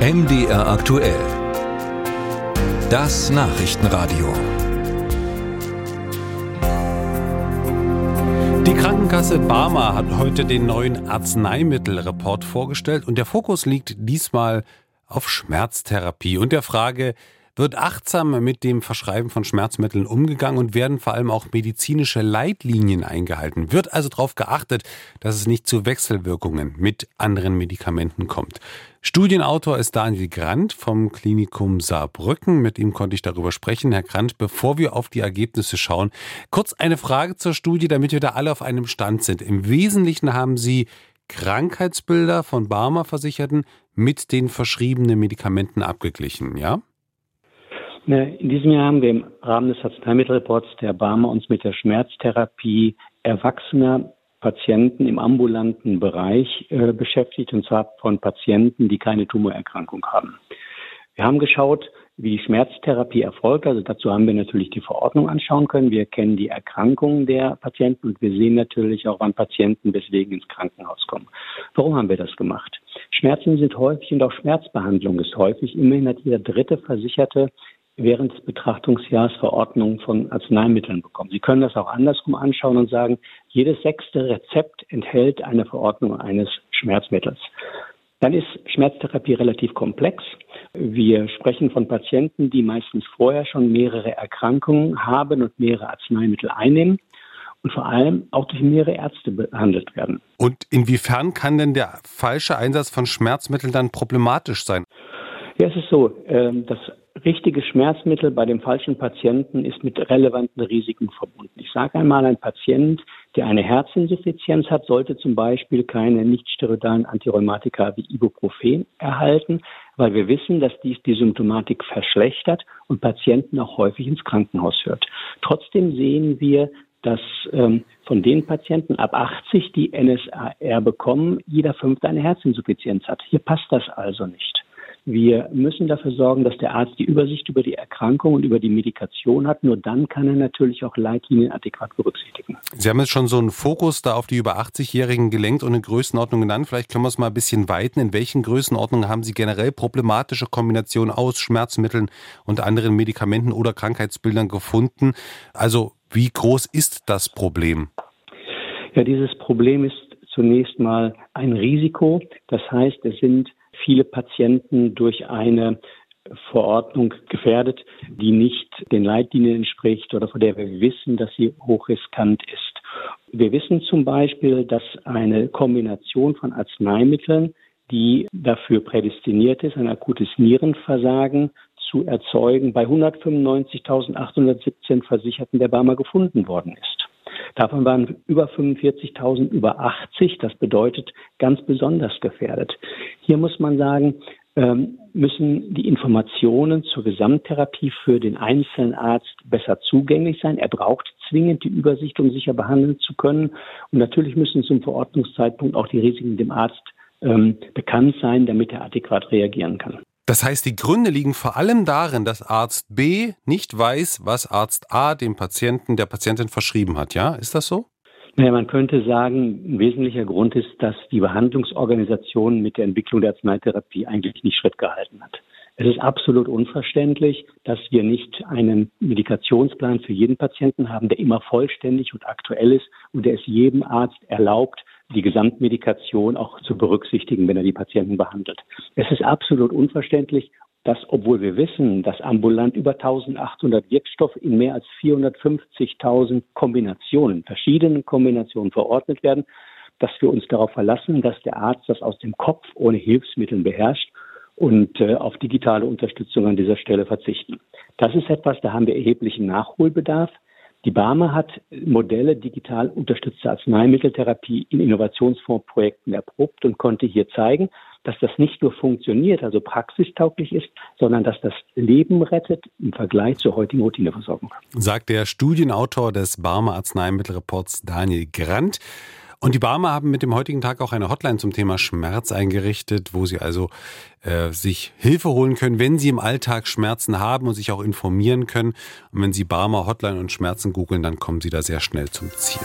MDR aktuell. Das Nachrichtenradio. Die Krankenkasse Barmer hat heute den neuen Arzneimittelreport vorgestellt und der Fokus liegt diesmal auf Schmerztherapie und der Frage, wird achtsam mit dem Verschreiben von Schmerzmitteln umgegangen und werden vor allem auch medizinische Leitlinien eingehalten. Wird also darauf geachtet, dass es nicht zu Wechselwirkungen mit anderen Medikamenten kommt. Studienautor ist Daniel Grant vom Klinikum Saarbrücken. Mit ihm konnte ich darüber sprechen. Herr Grant, bevor wir auf die Ergebnisse schauen, kurz eine Frage zur Studie, damit wir da alle auf einem Stand sind. Im Wesentlichen haben Sie Krankheitsbilder von Barmer-Versicherten mit den verschriebenen Medikamenten abgeglichen, ja? In diesem Jahr haben wir im Rahmen des Arzneimittelreports der Barmer uns mit der Schmerztherapie erwachsener Patienten im ambulanten Bereich äh, beschäftigt, und zwar von Patienten, die keine Tumorerkrankung haben. Wir haben geschaut, wie die Schmerztherapie erfolgt. Also dazu haben wir natürlich die Verordnung anschauen können. Wir kennen die Erkrankungen der Patienten und wir sehen natürlich auch, wann Patienten deswegen ins Krankenhaus kommen. Warum haben wir das gemacht? Schmerzen sind häufig und auch Schmerzbehandlung ist häufig. Immerhin hat jeder dritte Versicherte während des Betrachtungsjahres Verordnungen von Arzneimitteln bekommen. Sie können das auch andersrum anschauen und sagen, jedes sechste Rezept enthält eine Verordnung eines Schmerzmittels. Dann ist Schmerztherapie relativ komplex. Wir sprechen von Patienten, die meistens vorher schon mehrere Erkrankungen haben und mehrere Arzneimittel einnehmen und vor allem auch durch mehrere Ärzte behandelt werden. Und inwiefern kann denn der falsche Einsatz von Schmerzmitteln dann problematisch sein? Ja, es ist so, ähm, das richtige Schmerzmittel bei dem falschen Patienten ist mit relevanten Risiken verbunden. Ich sage einmal, ein Patient, der eine Herzinsuffizienz hat, sollte zum Beispiel keine nichtsteroidalen Antirheumatika wie Ibuprofen erhalten, weil wir wissen, dass dies die Symptomatik verschlechtert und Patienten auch häufig ins Krankenhaus führt. Trotzdem sehen wir, dass ähm, von den Patienten ab 80, die NSAR bekommen, jeder fünfte eine Herzinsuffizienz hat. Hier passt das also nicht. Wir müssen dafür sorgen, dass der Arzt die Übersicht über die Erkrankung und über die Medikation hat. Nur dann kann er natürlich auch Leitlinien adäquat berücksichtigen. Sie haben jetzt schon so einen Fokus da auf die über 80-Jährigen gelenkt und eine Größenordnung genannt. Vielleicht können wir es mal ein bisschen weiten. In welchen Größenordnungen haben Sie generell problematische Kombinationen aus Schmerzmitteln und anderen Medikamenten oder Krankheitsbildern gefunden? Also wie groß ist das Problem? Ja, dieses Problem ist zunächst mal ein Risiko. Das heißt, es sind viele Patienten durch eine Verordnung gefährdet, die nicht den Leitlinien entspricht oder von der wir wissen, dass sie hochriskant ist. Wir wissen zum Beispiel, dass eine Kombination von Arzneimitteln, die dafür prädestiniert ist, ein akutes Nierenversagen zu erzeugen, bei 195.817 Versicherten der Barmer gefunden worden ist. Davon waren über 45.000 über 80. Das bedeutet ganz besonders gefährdet. Hier muss man sagen, ähm, müssen die Informationen zur Gesamttherapie für den einzelnen Arzt besser zugänglich sein. Er braucht zwingend die Übersicht, um sicher behandeln zu können. Und natürlich müssen zum Verordnungszeitpunkt auch die Risiken dem Arzt ähm, bekannt sein, damit er adäquat reagieren kann. Das heißt, die Gründe liegen vor allem darin, dass Arzt B nicht weiß, was Arzt A dem Patienten, der Patientin verschrieben hat. Ja, ist das so? Naja, man könnte sagen, ein wesentlicher Grund ist, dass die Behandlungsorganisation mit der Entwicklung der Arzneitherapie eigentlich nicht Schritt gehalten hat. Es ist absolut unverständlich, dass wir nicht einen Medikationsplan für jeden Patienten haben, der immer vollständig und aktuell ist und der es jedem Arzt erlaubt, die Gesamtmedikation auch zu berücksichtigen, wenn er die Patienten behandelt. Es ist absolut unverständlich, dass, obwohl wir wissen, dass ambulant über 1800 Wirkstoffe in mehr als 450.000 Kombinationen, verschiedenen Kombinationen verordnet werden, dass wir uns darauf verlassen, dass der Arzt das aus dem Kopf ohne Hilfsmittel beherrscht und äh, auf digitale Unterstützung an dieser Stelle verzichten. Das ist etwas, da haben wir erheblichen Nachholbedarf. Die Barmer hat Modelle digital unterstützter Arzneimitteltherapie in Innovationsfondsprojekten erprobt und konnte hier zeigen, dass das nicht nur funktioniert, also praxistauglich ist, sondern dass das Leben rettet im Vergleich zur heutigen Routineversorgung. Sagt der Studienautor des Barmer Arzneimittelreports Daniel Grant. Und die Barmer haben mit dem heutigen Tag auch eine Hotline zum Thema Schmerz eingerichtet, wo Sie also äh, sich Hilfe holen können, wenn Sie im Alltag Schmerzen haben und sich auch informieren können. Und wenn Sie Barmer Hotline und Schmerzen googeln, dann kommen Sie da sehr schnell zum Ziel.